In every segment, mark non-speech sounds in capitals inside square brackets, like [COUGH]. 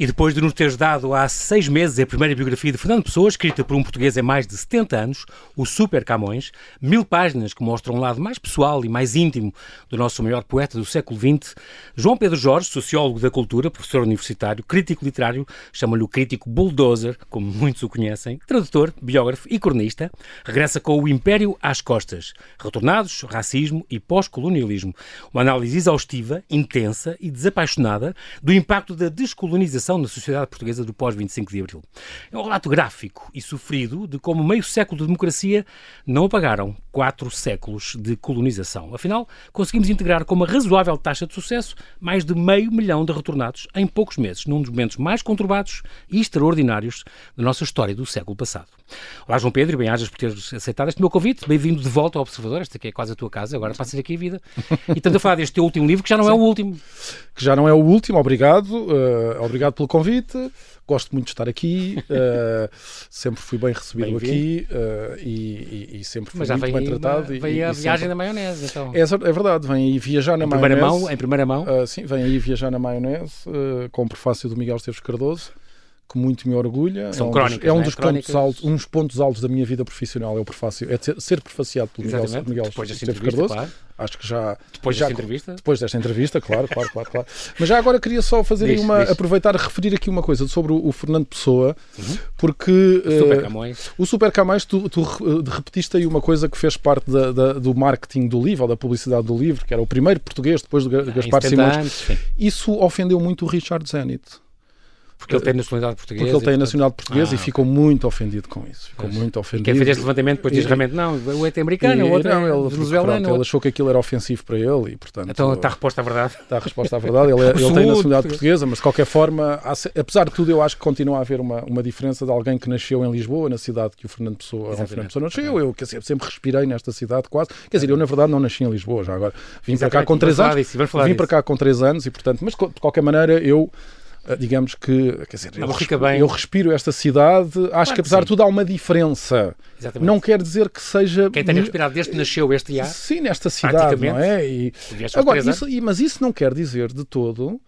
E depois de nos teres dado há seis meses a primeira biografia de Fernando Pessoa, escrita por um português há mais de 70 anos, o Super Camões, mil páginas que mostram um lado mais pessoal e mais íntimo do nosso maior poeta do século XX, João Pedro Jorge, sociólogo da cultura, professor universitário, crítico literário, chama-lhe o crítico bulldozer, como muitos o conhecem, tradutor, biógrafo e cronista, regressa com o Império às costas, retornados, racismo e pós-colonialismo. Uma análise exaustiva, intensa e desapaixonada do impacto da descolonização na sociedade portuguesa do pós-25 de Abril. É um relato gráfico e sofrido de como meio século de democracia não apagaram quatro séculos de colonização. Afinal, conseguimos integrar com uma razoável taxa de sucesso mais de meio milhão de retornados em poucos meses, num dos momentos mais conturbados e extraordinários da nossa história do século passado. Olá, João Pedro, e bem-ajas por teres aceitado este meu convite. Bem-vindo de volta ao Observador, esta aqui é quase a tua casa, agora passas aqui a vida. E tanto a falar deste teu último livro, que já não Sim. é o último. Que já não é o último, obrigado. Uh, obrigado pelo convite. Gosto muito de estar aqui, uh, [LAUGHS] sempre fui bem recebido bem aqui uh, e, e, e, sempre fui muito bem tratado. Vem e, a viagem sempre... da maionese, então. É, é, verdade, vem aí viajar na em maionese. Primeira mão, em primeira mão? Uh, sim, vem aí viajar na maionese, com o prefácio do Miguel Esteves Cardoso que muito me orgulha. São é um crónicas, dos, é um né? dos pontos altos, uns pontos altos da minha vida profissional é o prefácio, é ser, ser prefaciado pelo Miguel, Miguel depois Esteves Cardoso. Claro. Acho que já depois já, desta entrevista. Depois desta entrevista, claro, claro, claro, claro. Mas já agora queria só fazer diz, uma diz. aproveitar a referir aqui uma coisa sobre o, o Fernando Pessoa, uhum. porque o Super Camões, o Super Camões tu, tu repetiste aí uma coisa que fez parte da, da, do marketing do livro, ou da publicidade do livro, que era o primeiro português depois do Gaspar Simões. Anos, Isso ofendeu muito o Richard Zenit. Porque ele tem nacionalidade portuguesa. Porque ele tem nacionalidade portuguesa ah, e ficou muito ofendido com isso. Ficou muito ofendido. E quem fez este levantamento depois diz realmente, não, o é americano, o outro não, é ele, venezuelano. ele achou que aquilo era ofensivo para ele e, portanto... Então está a resposta à verdade. Está a resposta à verdade. Ele, é- [LAUGHS] ele tem nacionalidade portuguesa, mas de qualquer forma, apesar de tudo, eu acho que continua a haver uma, uma diferença de alguém que nasceu em Lisboa, na cidade que o Fernando Pessoa, o Fernando Pessoa nasceu. Eu, que sempre respirei nesta cidade quase. Quer dizer, eu na verdade não nasci em Lisboa já agora. Vim para cá com três anos. Vim para cá com três anos e, portanto, mas de qualquer maneira, eu digamos que, quer dizer, eu, respiro, eu respiro esta cidade, acho claro que apesar de tudo há uma diferença. Exatamente. Não quer dizer que seja. Quem tenha respirado desde que nasceu este ar. Sim, nesta cidade, não é? E, agora, isso, mas isso não quer dizer de todo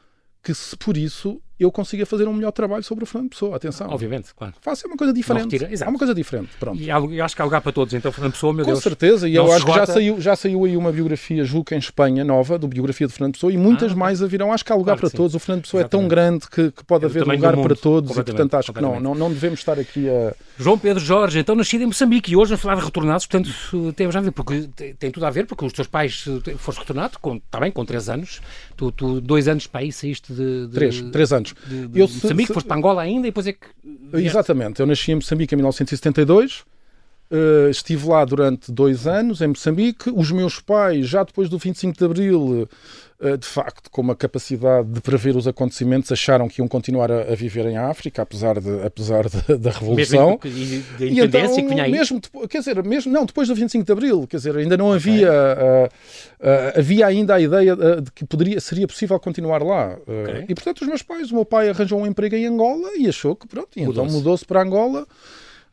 que se por isso eu consiga fazer um melhor trabalho sobre o Fernando Pessoa. Atenção. Obviamente, claro. Faça uma coisa diferente. É uma coisa diferente. Pronto. E eu acho que há lugar para todos. Então, Fernando Pessoa, meu Com Deus. Com certeza. E eu acho que já saiu, já saiu aí uma biografia, julgo em Espanha, nova, do biografia de Fernando Pessoa, e muitas ah, mais a virão. Acho que há lugar claro para todos. O Fernando Pessoa Exatamente. é tão grande que, que pode haver lugar para todos e, portanto, acho que não, não, não devemos estar aqui a. João Pedro Jorge, então nascido em Moçambique e hoje vamos falar de retornados, portanto, temos a ver, porque tem tudo a ver, porque os teus pais foste retornado, com, está bem, com 3 anos. Tu, tu, dois anos para aí saíste de. de três, três anos. De, de, eu, Moçambique, se, foste para Angola ainda e depois é que. Exatamente, eu nasci em Moçambique em 1972. Uh, estive lá durante dois anos, em Moçambique. Os meus pais, já depois do 25 de Abril, uh, de facto, com uma capacidade de prever os acontecimentos, acharam que iam continuar a, a viver em África, apesar, de, apesar de, [LAUGHS] da Revolução. Mesmo da independência então, que vinha aí? Mesmo, quer dizer, mesmo, não, depois do 25 de Abril, quer dizer, ainda não havia... Uh, havia ainda a ideia de que poderia, seria possível continuar lá. Okay. E portanto, os meus pais, o meu pai arranjou um emprego em Angola e achou que pronto, e então mudou-se para Angola.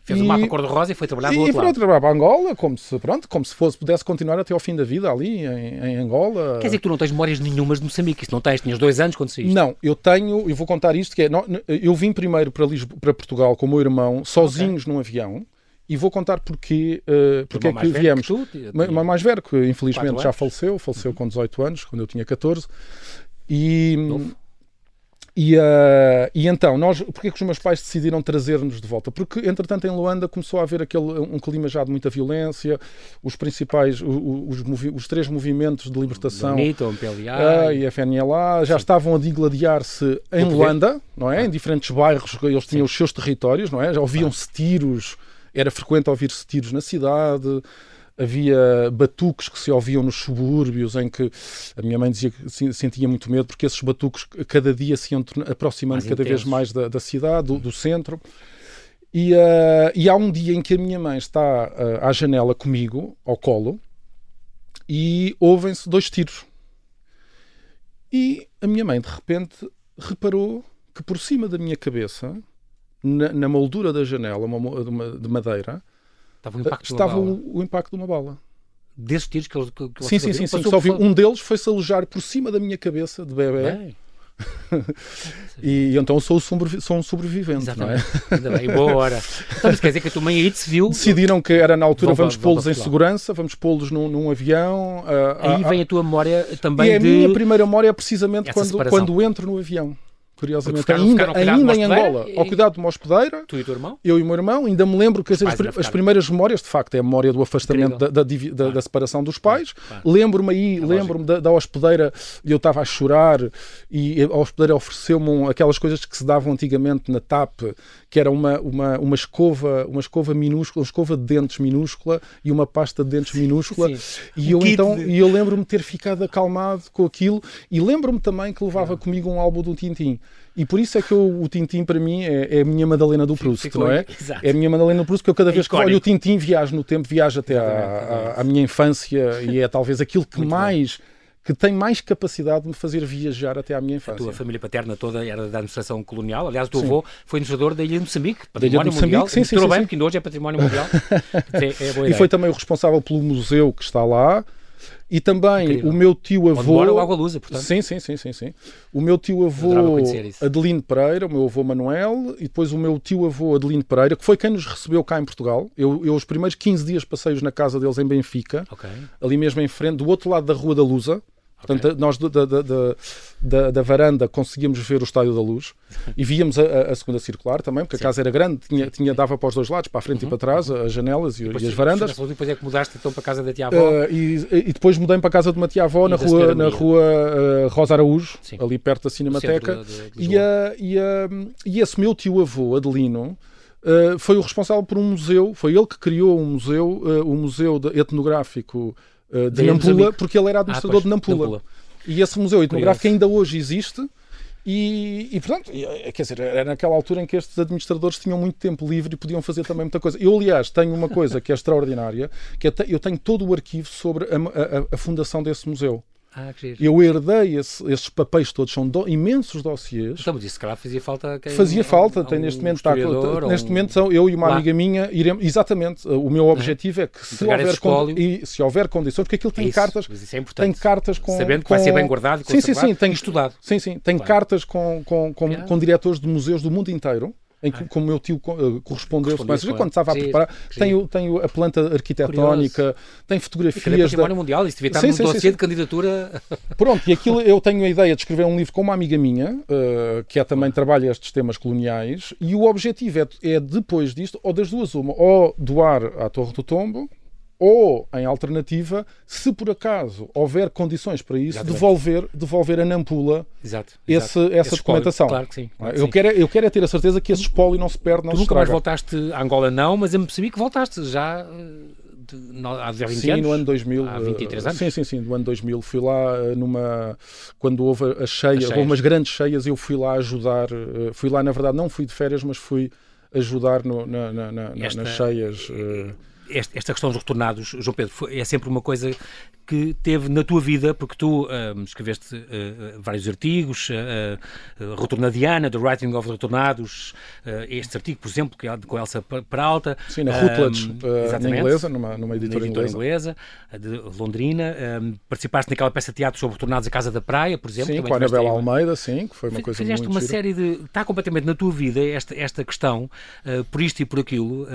Fez e, um mapa cor-de-rosa e foi trabalhar do outro. E foi trabalhar para Angola, como se, pronto, como se fosse, pudesse continuar até ao fim da vida ali, em, em, Angola. Quer dizer que tu não tens memórias nenhumas de Moçambique, isso não tens, tinhas dois anos quando saíste. Não, eu tenho, eu vou contar isto, que é, não, eu vim primeiro para, Lisboa, para Portugal com o meu irmão, sozinhos okay. num avião, e vou contar porque, uh, porque é que viemos. Que tu, mais velho, que infelizmente já faleceu, faleceu uhum. com 18 anos, quando eu tinha 14. E, e, uh, e então, nós, porque é que os meus pais decidiram trazer-nos de volta? Porque, entretanto, em Luanda começou a haver aquele, um clima já de muita violência, os principais, os, os, os três movimentos de libertação, Bonito, PLA, uh, e FNLA, já Sim. estavam a digladiar-se em Luanda, não é? Ah. Em diferentes bairros, eles tinham Sim. os seus territórios, não é? Já ouviam-se tiros era frequente ouvir-se tiros na cidade, havia batuques que se ouviam nos subúrbios, em que a minha mãe dizia que sentia muito medo, porque esses batuques cada dia se iam aproximando mais cada vez mais da, da cidade, do, do centro. E, uh, e, há um dia em que a minha mãe está uh, à janela comigo, ao colo, e ouvem-se dois tiros. E a minha mãe, de repente, reparou que por cima da minha cabeça na, na moldura da janela, uma, uma, de madeira, estava, o impacto, estava o, o, impacto de uma bala. Desses tiros que, que, que Sim, sim, sim. sim. Só vi, um deles foi-se alojar por cima da minha cabeça de bebê. E, [LAUGHS] e, então sou, sou um sobrevivente, Exatamente. não é? Ainda bem, boa hora. Então, quer dizer que a tua mãe aí te viu... Decidiram que era na altura, vamos pô-los em segurança, vamos pô-los num, num, avião... Uh, aí uh, vem a tua memória também e de... a minha primeira memória é precisamente quando, quando entro no avião curiosamente, ficaram, ainda, ficaram ainda em Angola, e... ao cuidado de uma hospedeira. Tu e o teu irmão? Eu e o meu irmão. Ainda me lembro que as, as, primeiras memórias, de facto, é a memória do afastamento, da, da, da, claro. da, separação dos pais. Claro. Lembro-me aí, é lembro-me da, da, hospedeira, eu estava a chorar e a hospedeira ofereceu-me aquelas coisas que se davam antigamente na TAP, que era uma, uma, uma escova, uma escova minúscula, uma escova de dentes minúscula e uma pasta de dentes minúscula. Sim. E eu então, de... e eu lembro-me ter ficado acalmado com aquilo e lembro-me também que levava comigo um álbum do Tintim. E por isso é que eu, o Tintim, para mim, é, é, a minha Madalena do Proust, Fico, não é? Exato. É a minha Madalena do Proust, que eu cada vez que olho o Tintim viajo no tempo, viajo até à, à, à, minha infância e é talvez aquilo que Muito mais... Bem que tem mais capacidade de me fazer viajar até à minha infância. A tua família paterna toda era da administração colonial. Aliás, o teu sim. avô foi administrador da Ilha de Moçambique, património de mundial. Sim, sim, sim, bem, porque ainda hoje é património mundial. [LAUGHS] é, é e foi também o responsável pelo museu que está lá. E também Incrível. o meu tio avô. Onde o Água Lusa, portanto. Sim, sim, sim, sim, sim. O meu tio avô Adelino Pereira, o meu avô Manuel, e depois o meu tio avô Adelino Pereira, que foi quem nos recebeu cá em Portugal. Eu, eu os primeiros 15 dias passei-os na casa deles em Benfica, okay. ali mesmo em frente, do outro lado da Rua da Lusa. Portanto, okay. nós da, da, da, da, varanda conseguíamos ver o Estádio da Luz e víamos a, a segunda circular também, porque Sim. a casa era grande, tinha, tinha, dava para os dois lados, para a frente uhum. e para trás, as janelas e, e as varandas. E depois é que mudaste então para a casa da tia-avó? Uh, e, e, depois mudei para a casa de uma tia-avó na rua, na rua uh, Rosa Araújo, Sim. ali perto da Cinemateca. De, de e, a, e, a, e esse meu tio-avô, Adelino, uh, foi o responsável por um museu, foi ele que criou um museu, o um museu etnográfico uh, de, Nampula, porque ele era administrador ah, de Nampula. Nampula. E esse museu etnográfico ainda hoje existe. E, e, portanto, eh, quer dizer, era naquela altura em que estes administradores tinham muito tempo livre e podiam fazer também muita coisa. Eu, aliás, tenho uma coisa que é extraordinária, que é, eu tenho todo o arquivo sobre a, a, a fundação desse museu. Ah, eu herdei esse, esses papéis todos, são do, imensos dossiês. Então, mas isso, calhar, fazia falta. Quem, fazia falta, tem, neste momento, está, neste um... momento são eu e uma lá. amiga minha, iremos, exatamente, o meu objetivo é que se houver, con, e, se houver condições, porque aquilo tem isso, cartas. É tem cartas com. Sabendo que vai ser bem guardado e sim, sim, sim, tem, estudado. Sim, sim, tem claro. cartas com, com, com, com diretores de museus do mundo inteiro em que, como meu tio uh, correspondeu, correspondeu quando estava a preparar, tem, tem a planta arquitetónica, tem fotografias. da... mundial, isso devia estar sim, num sim, dossiê sim, de candidatura. Pronto, e aquilo [LAUGHS] eu tenho a ideia de escrever um livro com uma amiga minha, uh, que é também trabalha estes temas coloniais, e o objetivo é, é depois disto, ou das duas uma, ou doar à Torre do Tombo, ou, em alternativa, se por acaso houver condições para isso, devolver, devolver a Nampula exato, esse, essa esse documentação. Claro que sim. Claro que eu, sim. Quero, é, eu quero é ter a certeza que esse espólio não se perde, não tu se nunca mais voltaste a Angola, não, mas eu me percebi que voltaste já eh, de, há 20 sim, anos? no ano 2000. Há 23 eh, anos? Sim, sim, sim, no ano 2000. Fui lá eh, numa... Quando houve a cheia, houve umas grandes cheias, eu fui lá ajudar. Fui lá, na verdade, não fui de férias, mas fui ajudar no, na, na, na, Esta... nas cheias esta questão dos retornados, João Pedro, é sempre uma coisa que teve na tua vida, porque tu uh, escreveste uh, vários artigos, uh, Retornadiana, The Writing of Retornados, este artigo, por exemplo, que é com Elsa Peralta. Sim, na Routledge, uh, inglesa, numa, numa editora, editora inglesa. de Londrina. participaste naquela peça de teatro sobre Retornados à Casa da Praia, por exemplo. Sim, com a Anabela Almeida, sim, que foi uma coisa Fizeste muito uma série de... Está completamente na tua vida esta, esta questão, por isto e por aquilo,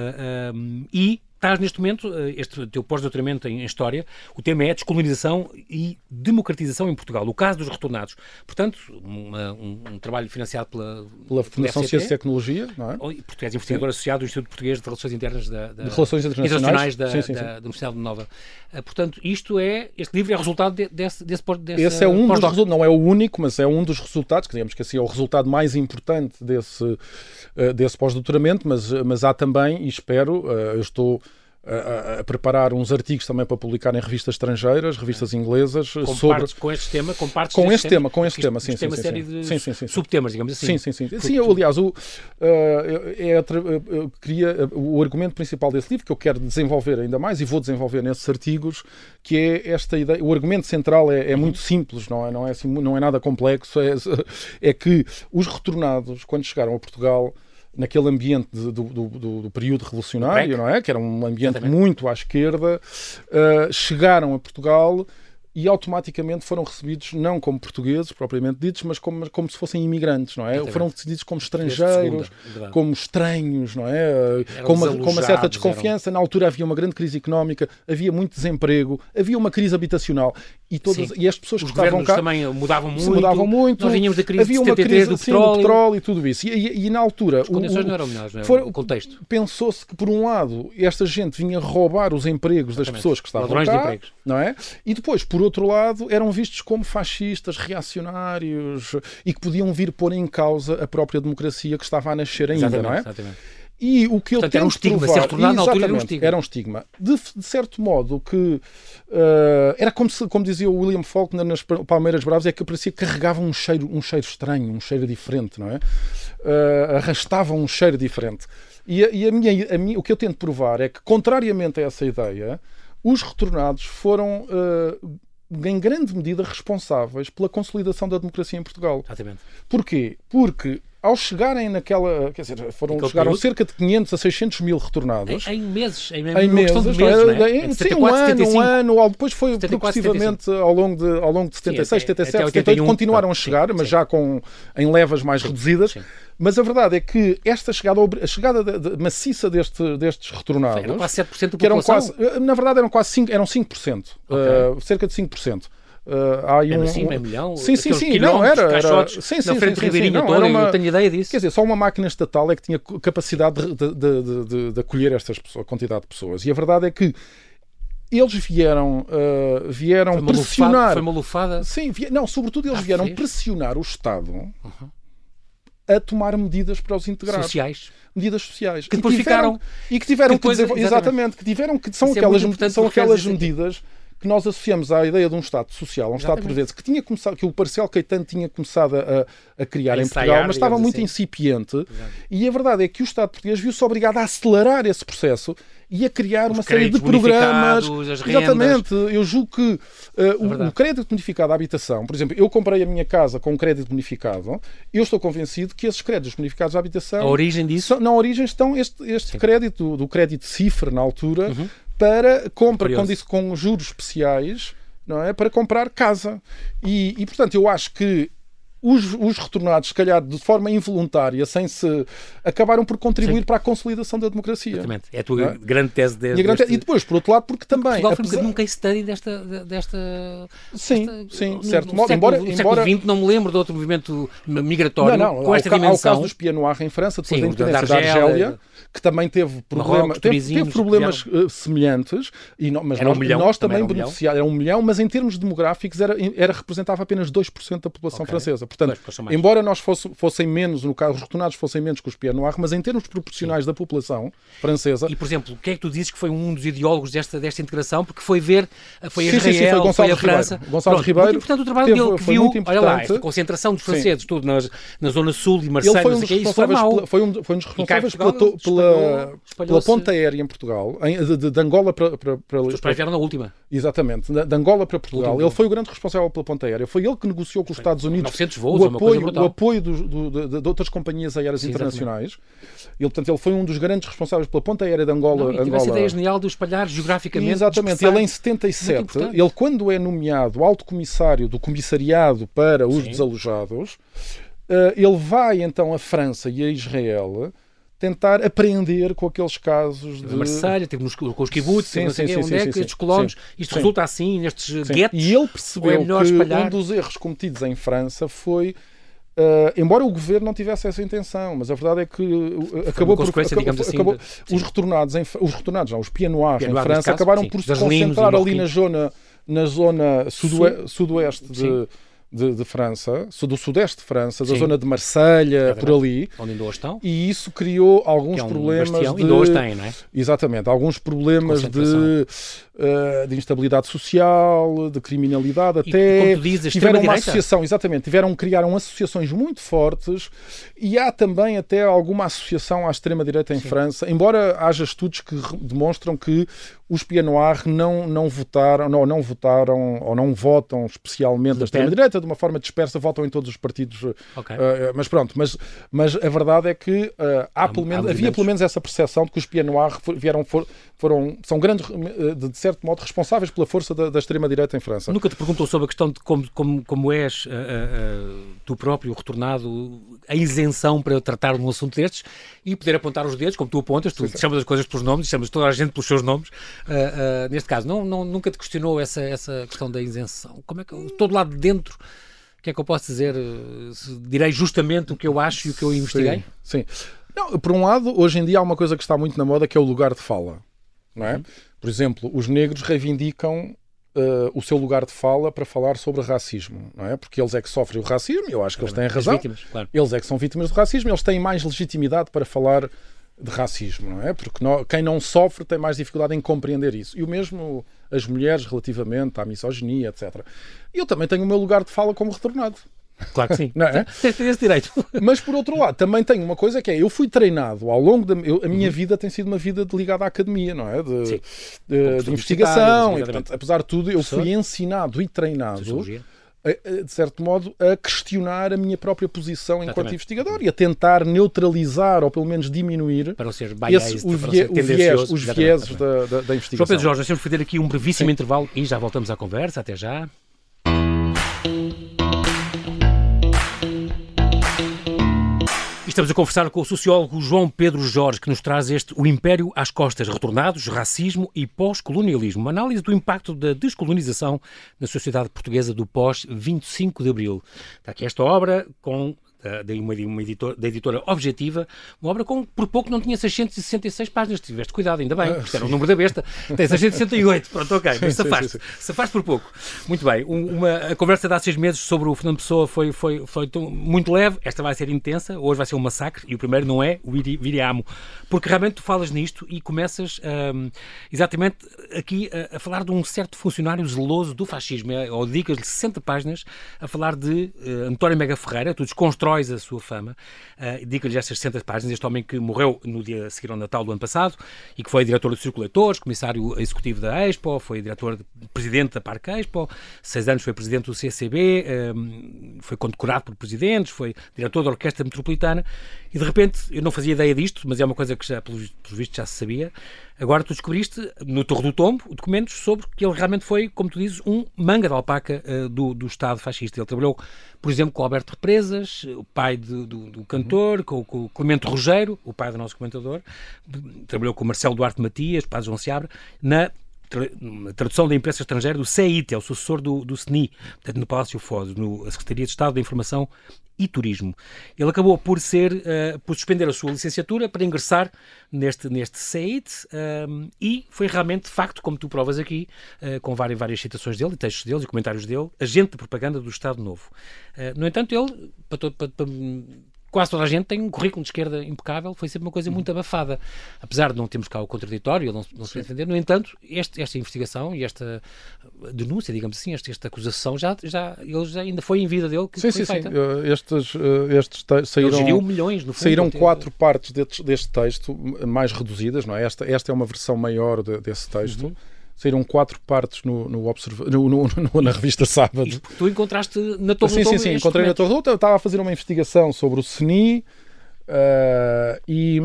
e estás neste momento, eh, este teu pós-doutoramento em História, o tema é descolonização e democratização em Portugal, o caso dos retornados. Portanto, uma, um, um, trabalho financiado pela, pela Fundação Ciência e Tecnologia, não é? Português investigador sim. associado do Instituto Português de Relações Internas da, da de Relações Internacionais, da, sim, sim, da, da, Universidade de Nova. Uh, portanto, isto é, este livro é resultado de, desse, desse, desse Esse é um dos resultados, não é o único, mas é um dos resultados, que digamos que assim é o resultado mais importante desse, uh, desse pós-doutoramento, mas, mas há também, e espero, eu estou a, a, preparar uns artigos também para publicar em revistas estrangeiras, revistas inglesas, com sobre partes, com este tema, com partes com este tema, com este tema, sim, sim, uma sim, série de sim, sim, sim, subtemas, digamos assim. Sim, sim, sim. Sim, eu, aliás, o, uh, é, eu queria o argumento principal desse livro que eu quero desenvolver ainda mais e vou desenvolver nesses artigos, que é esta ideia. O argumento central é, é muito simples, não é, não é assim, não é nada complexo. É, é que os retornados, quando chegaram a Portugal naquele ambiente de, do, do, do, período revolucionário, não é? Que era um ambiente Exatamente. muito à esquerda, uh, chegaram a Portugal e automaticamente foram recebidos não como portugueses, propriamente ditos, mas como, como se fossem imigrantes, não é? Exatamente. Foram decididos como estrangeiros, segunda, como estranhos, não é? com uma, com uma certa desconfiança. Eram... Na altura havia uma grande crise económica, havia muito desemprego, havia uma crise habitacional e, todas, e as pessoas Os que estavam cá também mudavam muito. mudavam muito. Nós vinhamos da crise havia uma crise do, sim, petróleo. do petróleo e tudo isso. E, e, e na altura. As condições o, não eram melhores, não é? For, o contexto. Pensou-se que, por um lado, esta gente vinha roubar os empregos das pessoas que estavam Ladrões cá, de empregos. não é? E depois, por outro lado, eram vistos como fascistas, reacionários e que podiam vir pôr em causa a própria democracia que estava a nascer ainda, exatamente, não é? Exatamente. E o que Portanto, eu era um estigma, provar, ser retornado na altura era um estigma. Era um estigma. De, de certo modo, que uh, era como, se, como dizia o William Faulkner nas Palmeiras Bravas, é que parecia que carregava um cheiro, um cheiro estranho, um cheiro diferente, não é? Uh, arrastava um cheiro diferente. E, a, e a minha, a minha, o que eu tento provar é que, contrariamente a essa ideia, os retornados foram. Uh, em grande medida responsáveis pela consolidação da democracia em Portugal. Exatamente. Porquê? Porque ao chegarem naquela, quer dizer, foram, chegaram período? cerca de 500 a 600 mil retornados. Em, em meses, em, em meses, meses, é? é? Em, sim, um ano, um ano, depois foi 74, progressivamente ao longo de, ao longo de 76, sim, 77, até 78, continuaram a chegar, sim, mas sim. já com, em levas mais reduzidas. Mas a verdade é que esta chegada, a chegada de, de, maciça deste, destes retornados, eram quase 7% da que eram população. quase, na verdade eram quase 5%, eram 5%, okay. uh, cerca de 5%. Uh, há é um, assim, meio milhão? Sim, sim, sim. Não, era. era sim, sim, na frente sim, sim, toda, não, uma, eu tenho ideia disso. Quer dizer, só uma máquina estatal é que tinha capacidade de, de, de, de, acolher estas pessoas, a quantidade de pessoas. E a verdade é que eles vieram, uh, vieram foi pressionar. Lufada, foi uma lufada? Sim, vi... não, sobretudo eles ah, vieram fez? pressionar o Estado uhum. a tomar medidas para os integrar. Sociais. Medidas sociais. Que depois e tiveram, ficaram. E que tiveram que depois, que desenvol... exatamente. que tiveram que são Isso aquelas, é são aquelas medidas que nós associamos à ideia de um Estado social, um Estado Exatamente. português, que tinha começado, que o Marcel Caetano tinha começado a, a criar A em ensaiar, Portugal, mas estava muito assim. incipiente. Exato. E a verdade é que o Estado português viu-se obrigado a acelerar esse processo e a criar Os uma série de programas. Exatamente. Eu julgo que uh, o, o crédito bonificado à habitação, por exemplo, eu comprei a minha casa com um crédito bonificado, eu estou convencido que esses créditos bonificados à habitação A origem disso? são- na origem estão este, este crédito, do, do crédito CIFRE na altura, Uhum. Para compra com, Curioso. disse, com juros especiais, não é? Para comprar casa. E, e, portanto, eu acho que os, os retornados, se calhar de forma involuntária, sem se. acabaram por contribuir Sim. para a consolidação da democracia. Exatamente. É a tua é? grande tese E, desde. grande- e depois, por outro lado, porque também. Portugal apesar- um case study desta. desta Sim, desta- sim, no- de certo no modo. Embora, no embora, XX não me lembro de outro movimento migratório não, não, com esta há, o ca- há o dimensão. caso dos Pieds Noirs em França, depois Sim, da o da independência da Argélia, Argélia, que também teve, problema, Marrocos, teve, teve problemas eh, semelhantes, e não- mas Era um nós, milhão, nós também também era um milhão. beneficiámos, era um milhão, mas em termos demográficos era, era representava apenas 2% da população Ok. francesa. Portanto, embora nós fosse, fossem menos, no caso, os retornados fossem menos que os Pieds Noirs, mas em termos proporcionais da população francesa, E, por exemplo, o que é que tu dizes que foi um dos ideólogos desta, desta integração? Porque foi ver, foi Sim, sim, Israel, sim, foi Gonçalves a França. Ribeiro. Gonçalves Pronto, Ribeiro Muito importante o trabalho teve- dele, que foi viu, olha lá, esta concentração dos Sim. franceses, tudo na, na zona sul e Marselha, foi não um dos isso foi pela, foi um, foi um dos responsáveis pela, pela, espalhou- pela ponta aérea em Portugal, em- de, de- de Angola para, para, para, Os pais vieram na última. Exatamente, de Angola para Portugal. Ele foi o grande responsável pela ponta aérea. Foi ele que negociou com os Estados Unidos 900 voos, o é coisa apoio, o apoio dos- do- de, de outras companhias aéreas Sim, internacionais. Ele, portanto, ele foi um dos grandes responsáveis pela ponta aérea de Angola. Não, e tive essa Angola. ideia genial de espalhar geograficamente. Exatamente, ele em Muito 77, importante. ele quando é nomeado alto comissário do comissariado para os Sim. desalojados, eh, ele vai então à França e a Israel tentar aprender com aqueles casos de Marselha, teve nos, com os kibbutz, Sim, sim, sim, é sim, que sim, estes colonos, isto resulta assim, nestes Sim. guetos. E ele é percebeu melhor que espalhar? um dos erros cometidos em França foi. eh, embora o governo não tivesse essa intenção, mas a verdade é que uh, acabou por acabou- assim, acabou- de- os retornados em, os retornados, não, os Pieds Noirs Pieds em França caso, acabaram sim. por se concentrar ali na zona na zona sudoe- sudoeste de, Sim. De, de França, do sudeste de França, da Sim. zona de Marselha, por ali, Onde ainda hoje estão. e isso criou alguns é um problemas bastião, de ainda hoje tem, não é? Exatamente, alguns problemas de, eh, de instabilidade social, de criminalidade E, até. dizes, tiveram uma associação, exatamente, tiveram, criaram associações muito fortes e há também até alguma associação à extrema-direita em França, embora haja estudos que demonstram que os Pieds Noirs não, não votaram, não, não votaram ou não votam especialmente a Le Pen. extrema-direita, de uma forma dispersa, votam em todos os partidos. Okay. Uh, mas pronto, mas, mas a verdade é que uh, há, há, pelo menos, há havia pelo menos essa percepção de que os Pied Noir vieram, for, foram, são grandes, de certo modo, responsáveis pela força da, da extrema-direita em França. Nunca te perguntou sobre a questão de como, como, como és tu próprio retornado a isenção para tratar de um assunto destes e poder apontar os dedos, como tu apontas, tu chamas as coisas pelos nomes, chamas toda a gente pelos seus nomes. Uh, uh, neste caso, não, não, nunca te questionou essa, essa questão da isenção? Como é que todo lado de dentro, o que é que eu posso dizer? Direi justamente o que eu acho e o que eu investiguei? Sim. sim. Não, por um lado, hoje em dia há uma coisa que está muito na moda que é o lugar de fala. Não é? Uhum. Por exemplo, os negros reivindicam uh, o seu lugar de fala para falar sobre racismo, não é? Porque eles é que sofrem o racismo, eu acho que eles têm razão. Vítimas, claro. Eles é que são vítimas do racismo, eles têm mais legitimidade para falar de racismo, não é? Porque não, quem não sofre tem mais dificuldade em compreender isso. E o mesmo as mulheres relativamente à misoginia, etc. Eu também tenho o meu lugar de fala como retornado. Claro que sim. Não é? Tens esse direito. [LAUGHS] Mas por outro lado, também tenho uma coisa que é: eu fui treinado ao longo da. Eu, a minha uhum. vida tem sido uma vida ligada à academia, não é? De, de, de investigação. E, portanto, apesar de tudo, eu fui ensinado e treinado. de certo modo, a questionar a minha própria posição enquanto Exatamente. investigador e a tentar neutralizar ou pelo menos diminuir para não ser biased, esse, o, vie, o viés, os vieses da, da, da, investigação. João Pedro Jorge, nós temos que fazer aqui um brevíssimo Sim. intervalo e já voltamos à conversa. Até já. Estamos a conversar com o sociólogo João Pedro Jorge, que nos traz este O Império às Costas, Retornados, Racismo e Pós-Colonialismo, uma análise do impacto da descolonização na sociedade portuguesa do pós-25 de Abril. Está aqui esta obra com de uma, uma editor, da editora Objetiva, uma obra com, por pouco, não tinha 666 páginas. Tiveste cuidado, ainda bem, porque era o número da besta. Tem 668, [LAUGHS] pronto, ok, mas safaste, safaste por pouco. Muito bem, uma, a conversa de há seis meses sobre o Fernando Pessoa foi, foi, foi tão, muito leve, esta vai ser intensa, hoje vai ser um massacre, e o primeiro não é o Viriamo, porque realmente tu falas nisto e começas um, exatamente aqui a, a, falar de um certo funcionário zeloso do fascismo, é, ou dedicas-lhe 60 páginas a falar de uh, António Mega Ferreira, tu desconstróis destróis a sua fama. Uh, Digo-lhe estas 60 páginas, este homem que morreu no dia a seguir ao Natal do ano passado e que foi diretor do Círculo Leitores, comissário executivo da Expo, foi diretor, presidente da Parque Expo, seis anos foi presidente do CCB, ah, foi condecorado por presidentes, foi diretor da Orquestra Metropolitana e de repente, eu não fazia ideia disto, mas é uma coisa que já, pelos, pelos vistos, já se sabia, Agora tu descobriste no Torre do Tombo documentos sobre que ele realmente foi, como tu dizes, um manga de alpaca uh, do, do Estado fascista. Ele trabalhou, por exemplo, com Alberto Represas, o pai de, do, do, cantor, uhum. com, com Clemente Rogério, o pai do nosso comentador, trabalhou com Marcelo Duarte Matias, Padre João Seabra, na tradução da imprensa estrangeira do CEIT, é o sucessor do, do SNI, portanto, no Palácio Foz, na Secretaria de Estado da Informação e Turismo. Ele acabou por ser, uh, por suspender a sua licenciatura para ingressar neste, neste CEIT um, e foi realmente, de facto, como tu provas aqui, uh, com várias, várias citações dele, textos dele e comentários dele, agente de propaganda do Estado Novo. Uh, no entanto, ele, para, para, para quase toda a gente tem um currículo de esquerda impecável, foi sempre uma coisa muito abafada. Apesar de não termos cá o contraditório, não, não se entender, no entanto, este, esta investigação e esta denúncia, digamos assim, esta, esta acusação, já, já, ele já ainda foi em vida dele que sim, foi sim, feita. Sim, uh, estes, uh, estes saíram, milhões, no fundo, saíram quatro partes deste, deste, texto, mais reduzidas, não é? Esta, esta é uma versão maior de, desse texto. Uhum saíram quatro partes no, no, observa no, no, na revista Sábado. E tu encontraste na Torre Sim, sim, sim. Encontrei na Torre Eu estava a fazer uma investigação sobre o CNI uh, e,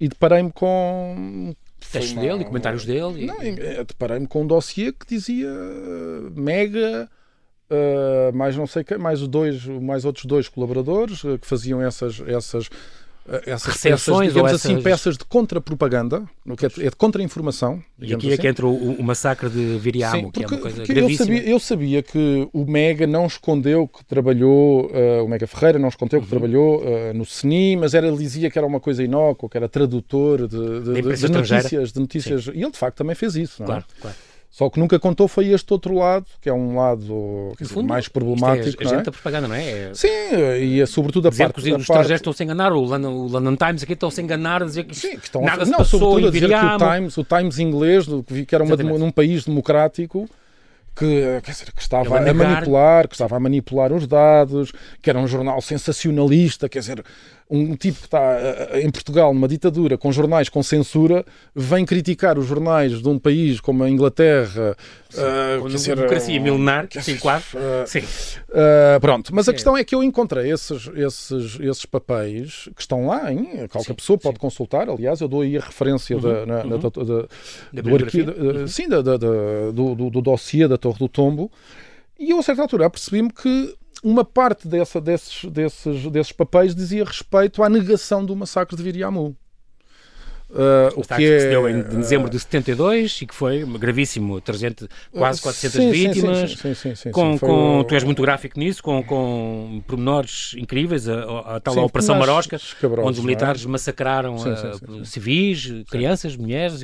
e deparei-me com. Textos uma... dele e comentários dele. Não, eh, deparei-me com um dossiê que dizia uh, mega. Uh, mais não sei que, mais dois, mais outros dois colaboradores que faziam essas, essas eh, essas peças, digamos essas... assim, peças de contra-propaganda, que é, é de contra-informação. E aqui assim. é que assim. entra o, o massacre de Viriamo, Sim, que é uma coisa gravíssima. Eu sabia, eu sabia, que o Mega não escondeu que trabalhou, uh, o Mega Ferreira não escondeu uhum. que trabalhou uh, no CNI, mas era, ele dizia que era uma coisa inócua, que era tradutor de, de, de, de notícias. De notícias e ele, de facto, também fez isso. Não é? Claro, claro. Só que nunca contou foi este outro lado, que é um lado dizer, fundo, mais problemático. É a, gente da propaganda, não é? é... Sim, e é sobretudo a dizer parte. Que os, os estrangeiros estão-se a enganar, o London, o London Times aqui estão-se a enganar, a dizer que Sim, que estão nada a, se não, passou sobretudo a dizer que o Times, o Times inglês, que era uma, num país democrático, que, dizer, que estava a, a manipular, que estava a manipular os dados, que era um jornal sensacionalista, quer dizer, um tipo que está uh, em Portugal numa ditadura com jornais com censura vem criticar os jornais de um país como a Inglaterra uh, com dizer, democracia milenar sim, quase uh, sim. pronto, mas a questão é que eu encontrei esses, esses, esses papéis que estão lá, hein? qualquer sim, pessoa pode sim. consultar, aliás eu dou aí a referência uhum, da, na, uhum. na, da, da, do arquivo, uhum. sim, da, da, do, do, do dossiê da Torre do Tombo e eu a certa altura apercebi-me que uma parte dessa, desses, desses, desses papéis dizia respeito à negação do massacre de Viriamu. Uh, o que, é, se deu em dezembro de 72 e que foi gravíssimo, 300, quase 400 sim, vítimas. Sim, sim, sim, com, foi... com, tu és muito gráfico nisso, com, com pormenores incríveis, a, a tal Operação Marosca, onde os militares é? massacraram uh, civis, crianças, mulheres,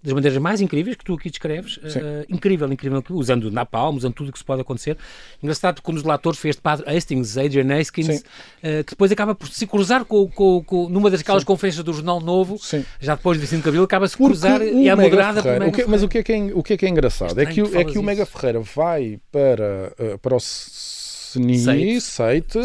das maneiras mais incríveis que tu aqui descreves. Uh, incrível, incrível, usando napalm, usando tudo o que se pode acontecer. Engraçado quando os relatores fez de Padre Hastings, Adrian Hastings, que depois acaba por se cruzar com, com, com numa daquelas conferências do Jornal Novo. Sim já depois de Vicente Cabelo, acaba-se cruzar e é moderada Ferreira, o que, Mas o que é que é, o que é, que é engraçado? É, que, é que o Mega Ferreira vai para, uh, para o SNI, Seite,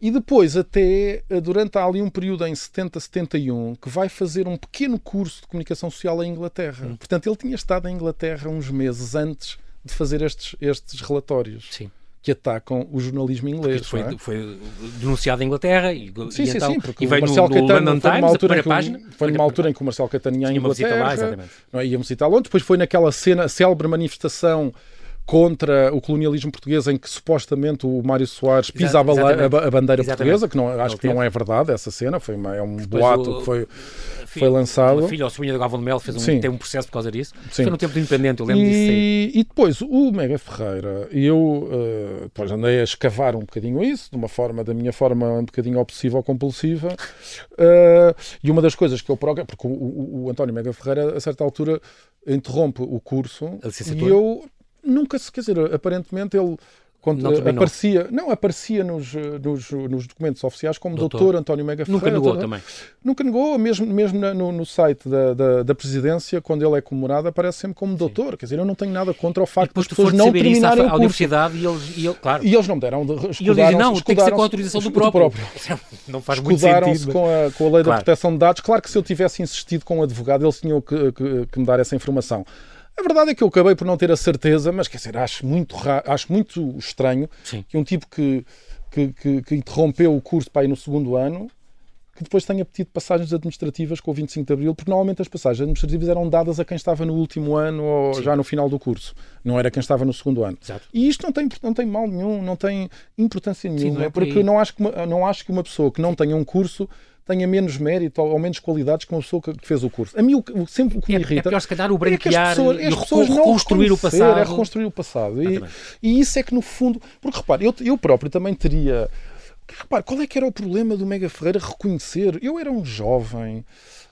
e depois até, uh, durante ali um período em 70, 71, que vai fazer um pequeno curso de comunicação social em Inglaterra. Hum. Portanto, ele tinha estado em Inglaterra uns meses antes de fazer estes, estes relatórios. Sim que atacam o jornalismo inglês. Foi, é? foi, denunciado em Inglaterra e, sim, e sim, então, sim, porque e veio o Marcel no, no Caetano London Times, altura página. Foi numa altura em que o Marcel Caetano ia em Inglaterra, lá, não, é? Londres, depois foi naquela cena, célebre manifestação contra o colonialismo português em que supostamente o Mário Soares pisa a, a, bandeira exatamente. portuguesa, que não, acho que não é verdade essa cena, foi uma, é um boato o, que foi, filho, foi lançado. O filho ou sobrinha de Galvão de Mel fez um, tem um processo por causa disso. Sim. Foi no tempo do independente, eu lembro e, disso. E depois o Mega Ferreira, eu uh, depois andei a escavar um bocadinho isso, de uma forma, da minha forma um bocadinho obsessiva ou compulsiva, uh, e uma das coisas que eu progo, porque o, o, o António Mega Ferreira a certa altura interrompe o curso e eu nunca se, quer dizer, aparentemente ele quando não aparecia, não, aparecia nos, nos, nos, documentos oficiais como doutor, doutor António Mega Ferreira. Nunca negou também. Nunca negou, mesmo, mesmo no, no site da, da, da, presidência, quando ele é comemorado, aparece sempre como doutor. Sim. Quer dizer, eu não tenho nada contra o facto de as pessoas não terminarem isso à, à universidade e eles, e, ele, claro. e eles não me deram. E ele dizem, não, tem que ser com a autorização do próprio. Do próprio. [LAUGHS] não faz muito sentido. com a, com a lei claro. da proteção de dados. Claro que se eu tivesse insistido com o advogado, eles tinham que, que, que me dar essa informação. A verdade é que eu acabei por não ter a certeza, mas quer dizer, acho muito, acho muito estranho Sim. que um tipo que, que, que, que, interrompeu o curso para ir no segundo ano que depois tenha pedido passagens administrativas com o 25 de Abril, porque normalmente as passagens administrativas eram dadas a quem estava no último ano ou Sim. já no final do curso, não era quem estava no segundo ano. Exato. E isto não tem, não tem mal nenhum, não tem importância nenhuma, Sim, é porque não acho, que uma, não acho que uma pessoa que não tenha um curso tenha menos mérito ou, menos qualidades que uma pessoa que, fez o curso. A mim, o, o sempre o que me é, irrita. É pior, se calhar, o branquear é as pessoas, e pessoas reconstruir o passado. É reconstruir o passado. E, e, isso é que, no fundo. Porque repare, eu, eu próprio também teria. Repare, qual é que era o problema do Mega Ferreira reconhecer? Eu era um jovem.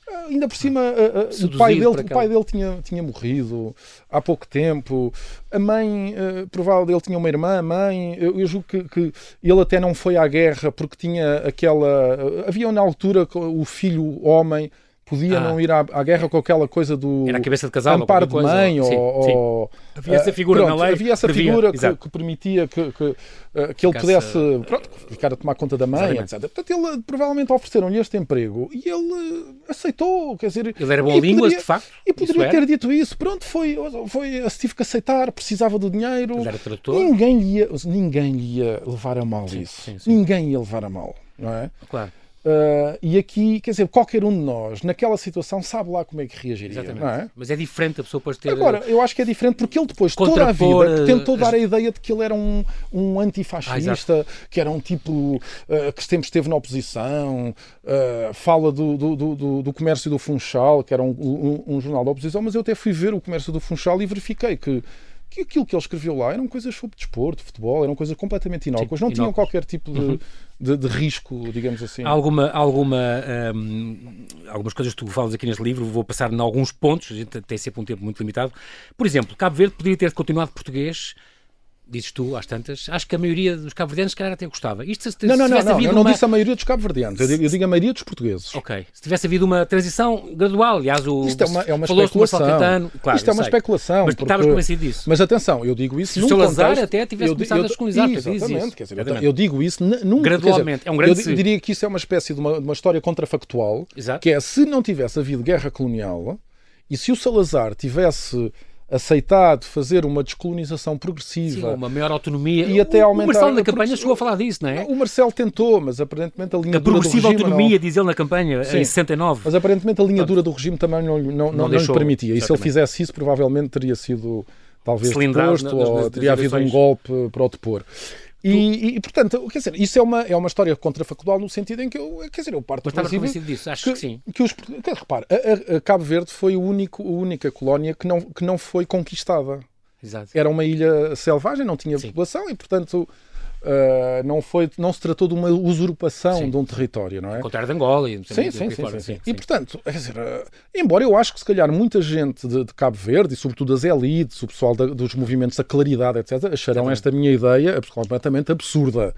Ah, ainda por cima, uh, uh, o pai dele, o pai dele tinha, tinha morrido há pouco tempo. A mãe, uh, provavelmente, ele tinha uma irmã, a mãe. Eu, eu julgo que, que, ele até não foi à guerra porque tinha aquela. havia na altura o filho homem podia ah. não ir à, à, guerra com aquela coisa do Era a cabeça de casal, amparo de mãe ou, sim, ou, havia essa figura pronto, na lei havia essa previa, figura que, que, permitia que, que, uh, que ele pudesse pronto, ficar a tomar conta da mãe etc. portanto ele provativamente ofereceram-lhe este emprego e ele aceitou quer dizer ele era bom línguas de facto e poderia ter dito isso pronto foi foi tive que aceitar precisava do dinheiro. Ele era tradutor? Ninguém ia ninguém ia levar a mal sim, isso. sim, ninguém ia levar a mal não é? Claro Uh, e aqui, quer dizer, qualquer um de nós, naquela situação, sabe lá como é que reagiria. É? Mas é diferente a pessoa depois ter. Agora, eu acho que é diferente porque ele depois, toda a vida, tentou dar a ideia de que ele era um, um antifascista, ah, que era um tipo uh, que sempre esteve na oposição, uh, fala do, do, do, do, Comércio do Funchal, que era um, um, um jornal da oposição, mas eu até fui ver o Comércio do Funchal e verifiquei que que aquilo que ele escreveu lá eram coisas sobre desporto, futebol, eram coisas completamente inócuas, não tinham qualquer tipo de, uhum. de, de, risco, digamos assim. Alguma, alguma, um, algumas coisas que tu falas aqui neste livro, vou passar em alguns pontos, a gente tem sempre um tempo muito limitado. Por exemplo, Cabo Verde poderia ter continuado português dizes tu, às tantas, acho que a maioria dos cabo-verdianos, se calhar, até gostava. Isto, se, não, não, não, não, eu não uma... disse a maioria dos cabo-verdianos, eu, eu, digo a maioria dos portugueses. Ok. Se tivesse havido uma transição gradual, aliás, o. Isto é uma, é uma especulação. Claro, Isto é uma sei. especulação. Mas porque... estavas convencido disso. Mas atenção, eu digo isso. Se o Salazar contexto... até tivesse eu, começado eu, a descolonizar, exatamente, quer dizer, eu, eu digo isso num. Gradualmente. Dizer, é um grande. Eu diria que isso é uma espécie de uma, uma história contrafactual, Exato. que é se não tivesse havido guerra colonial e se o Salazar tivesse aceitado fazer uma descolonização progressiva. Sim, uma maior autonomia. E até aumentar... O Marcelo na campanha chegou a falar disso, não é? O Marcelo tentou, mas aparentemente a linha a dura do regime... A progressiva autonomia, não... diz ele na campanha, Sim, em 69. Mas aparentemente a linha dura do regime também não, não, não, não lhe permitia. E se ele fizesse isso, provavelmente teria sido talvez deposto ou teria havido um golpe para o depor. E, e, portanto, quer dizer, isso é uma, é uma história contrafactual no sentido em que eu, quer dizer, eu parto do princípio disso, acho que, que sim. Que os, que, repare, a, a, Cabo Verde foi o único, a única colónia que não, que não foi conquistada. Exato. Era uma ilha selvagem, não tinha sim. população e, portanto, Uh, não, foi, não se tratou de uma usurpação sim. de um território, não é? Ao contrário de Angola e sim, sim, sim, sim, E portanto, quer dizer, uh, embora eu acho que se calhar muita gente de, de Cabo Verde e sobretudo as elites, o pessoal da, dos movimentos da claridade, etc., acharão esta minha ideia completamente absurda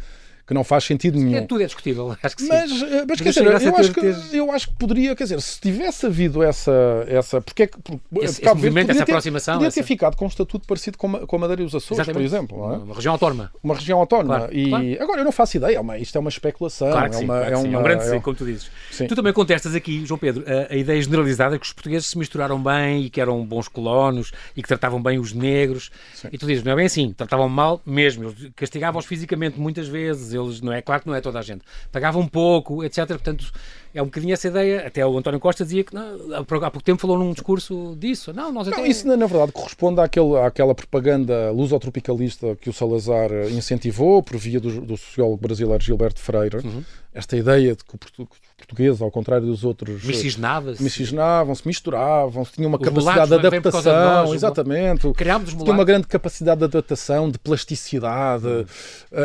que não faz sentido nenhum. É, tudo é discutível, [LAUGHS] acho que sim. Mas, eh, mas quer dizer, eu acho, que, eu acho que poderia, quer dizer, se tivesse havido essa. essa porque é que. Esse, esse movimento, essa ter, aproximação. Podia ter ficado com um estatuto parecido com a, com a Madeira e os Açores, Exatamente. por exemplo. É? Uma região autónoma. Uma região autónoma. Claro, e claro. agora eu não faço ideia, é isto é uma especulação. Claro que é, sim, uma, claro é, uma, é, um grande sim, como tu dizes. Sim. Tu também contestas aqui, João Pedro, a, a ideia generalizada que os portugueses se misturaram bem e que eram bons colonos e que tratavam bem os negros. Sim. E tu dizes, não é bem assim, tratavam mal mesmo, castigavam-os fisicamente muitas vezes, eles, não é claro que não é toda a gente. Pagavam pouco, etc. Portanto, é um bocadinho essa ideia. Até o António Costa dizia que não, há pouco tempo falou num discurso disso. Não, nós até... não, isso na verdade corresponde àquele, àquela propaganda lusotropicalista que o Salazar incentivou por via do, do sociólogo brasileiro Gilberto Freire. Uhum. Esta ideia de que o português, ao contrário dos outros, miscigenavam-se, miscigenavam-se misturavam-se, tinham uma capacidade de adaptação, nós, exatamente, tinham uma grande capacidade de adaptação, de plasticidade, uh,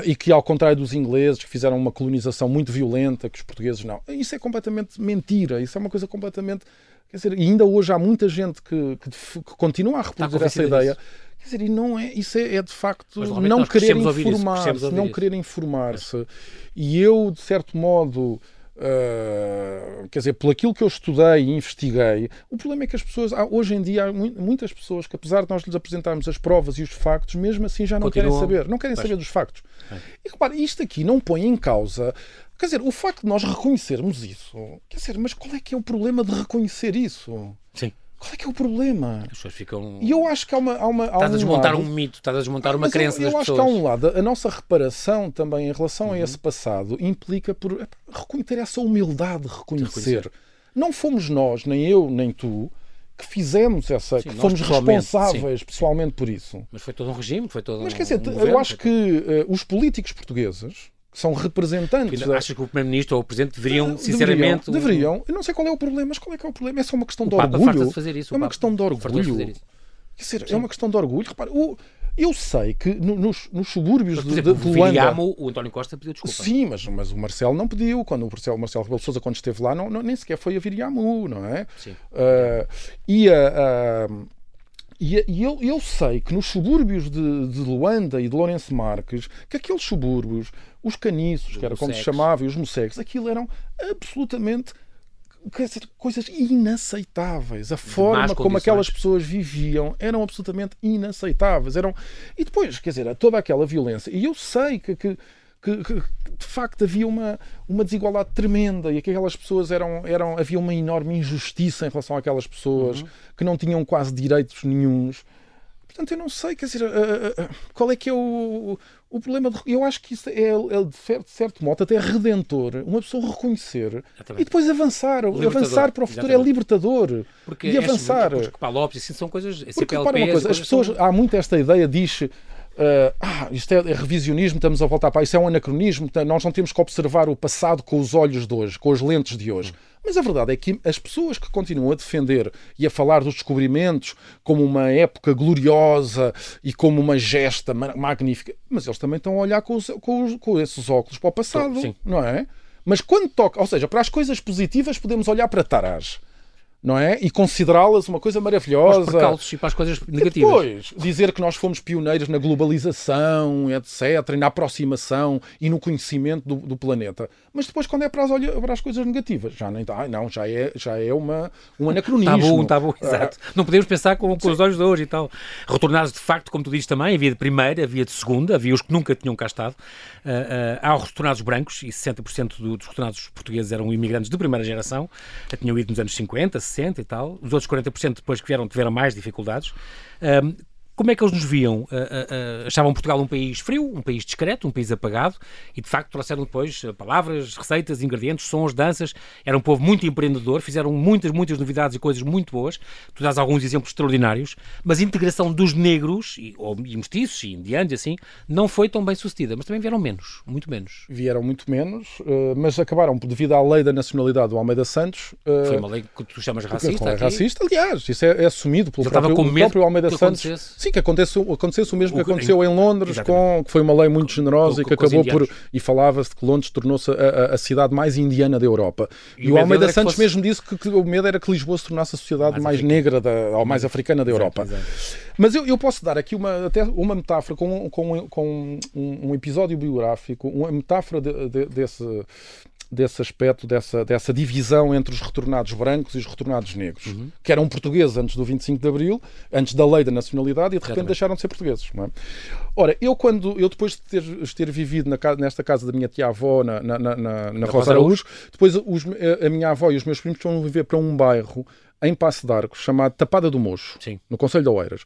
e que, ao contrário dos ingleses, que fizeram uma colonização muito violenta, que os portugueses não. Isso é completamente mentira, isso é uma coisa completamente. Quer dizer, ainda hoje há muita gente que, que, que continua a reproduzir essa ideia. Disso. Quer dizer, e não é, isso é, é de facto não querer informar-se, não querer informar-se. E eu, de certo modo, Uh, quer dizer, por aquilo que eu estudei e investiguei, o problema é que as pessoas, há, hoje em dia, há muitas pessoas que, apesar de nós lhes apresentarmos as provas e os factos, mesmo assim já não Continuam. querem saber, não querem saber dos factos. É. E repare, isto aqui não põe em causa Quer dizer, o facto de nós reconhecermos isso, quer dizer, mas qual é que é o problema de reconhecer isso? Sim. Qual é que é o problema? As pessoas ficam. E eu acho que há uma. Há uma há estás um a desmontar lado... um mito, estás a desmontar uma crença eu, eu das pessoas. Eu acho que há um lado. A nossa reparação também em relação uhum. a esse passado implica por ter essa humildade de reconhecer. de reconhecer. Não fomos nós, nem eu, nem tu, que fizemos essa, sim, que fomos responsáveis sim. pessoalmente por isso. Mas foi todo um regime, foi todo Mas quer um dizer, governo, eu acho que uh, os políticos portugueses são representantes. Da... Achas que o Primeiro-Ministro ou o Presidente deveriam, sinceramente. Deveriam, deveriam. Eu não sei qual é o problema, mas qual é que é o problema? É só uma questão o de Papa orgulho. De fazer isso, é uma questão de orgulho. Dizer, é uma questão de orgulho. Repara, o, eu sei que no, nos, nos, subúrbios mas, por exemplo, de, de Luanda... O António Costa pediu desculpa. Sim, mas, mas o Marcelo não pediu. Quando o Marcelo, Marcelo Rebelo Sousa, quando esteve lá, não, não, nem sequer foi a Viriamo, não é? Sim. Uh, e a... Uh, e, eu, eu, sei que nos subúrbios de, de, Luanda e de Lourenço Marques, que aqueles subúrbios, os caniços, que era como se chamava, e os mocegues, aquilo eram absolutamente dizer, coisas inaceitáveis. A forma como aquelas pessoas viviam eram absolutamente inaceitáveis. Eram... E depois, quer dizer, toda aquela violência. E eu sei que, que que, que, de facto havia uma, uma desigualdade tremenda e aquelas pessoas eram, eram havia uma enorme injustiça em relação àquelas pessoas uhum. que não tinham quase direitos nenhums. Portanto, eu não sei, quer dizer, uh, uh, qual é que é o, o problema. De, eu acho que isso é, é de certo modo até redentor, uma pessoa reconhecer Exatamente. e depois avançar. Avançar para o futuro Exatamente. é libertador. Porque e avançar. Porque Lopes, assim, são coisas. Porque, CPLP, uma coisa, as pessoas, são... há muito esta ideia, diz Uh, ah, isto é, é, revisionismo, estamos a voltar para isso, é um anacronismo, nós não temos que observar o passado com os olhos de hoje, com as lentes de hoje. Mas a verdade é que as pessoas que continuam a defender e a falar dos descobrimentos como uma época gloriosa e como uma gesta magnífica, mas eles também estão a olhar com, os, com, os, com esses óculos para o passado, Sim. não é? Mas quando toca, ou seja, para as coisas positivas podemos olhar para Tarás não é? E considerá-las uma coisa maravilhosa. Para os e para as coisas negativas. E depois, dizer que nós fomos pioneiros na globalização, etc., e na aproximação e no conhecimento do, do planeta. Mas depois, quando é para as, para as coisas negativas, já nem ah, não, já é, já é uma, um anacronismo. Está bom, está bom, exato. Não podemos pensar com, com os olhos de hoje e tal. Retornados, de facto, como tu dizes também, havia de primeira, havia de segunda, havia os que nunca tinham cá estado. Uh, uh, há os retornados brancos, e 60% do, dos retornados portugueses eram imigrantes de primeira geração, tinham ido nos anos 50, 60 e tal. Os outros 40% depois que vieram tiveram mais dificuldades. Um, como é que eles nos viam? Uh, uh, uh, achavam Portugal um país frio, um país discreto, um país apagado e de facto trouxeram depois palavras, receitas, ingredientes, sons, danças. Era um povo muito empreendedor, fizeram muitas, muitas novidades e coisas muito boas. Tu dás alguns exemplos extraordinários, mas a integração dos negros, e, ou, e mestiços e indianos assim, não foi tão bem sucedida, mas também vieram menos, muito menos. Vieram muito menos, mas acabaram devido à lei da nacionalidade do Almeida Santos. foi uma lei que tu chamas racista. É racista, aliás, isso é, é assumido pelo próprio, próprio Almeida Santos. Sim, que acontece, acontecesse o mesmo o, que aconteceu em, em Londres, com, que foi uma lei muito generosa e que acabou por. E falava-se que Londres tornou-se a, a, cidade mais indiana da Europa. E, e o Almeida Santos fosse... mesmo disse que, que, o medo era que Lisboa se tornasse a sociedade mais, mais negra da, ou mais africana da Europa. Exato, exato. Mas eu, eu, posso dar aqui uma, até uma metáfora com, com, com um, um episódio biográfico, uma metáfora de, de, desse desse aspecto, dessa, dessa divisão entre os retornados brancos e os retornados negros, uhum. que eram portugueses antes do 25 de Abril, antes da lei da nacionalidade, e de repente deixaram de ser portugueses. É? Ora, eu quando eu depois de ter, ter vivido na, nesta casa da minha tia-avó, na, na, na, na, na Rosa Araújo, depois os, a minha avó e os meus primos foram viver para um bairro em Passo de Arcos, chamado Tapada do Mocho, Sim. no Conselho de Oeiras.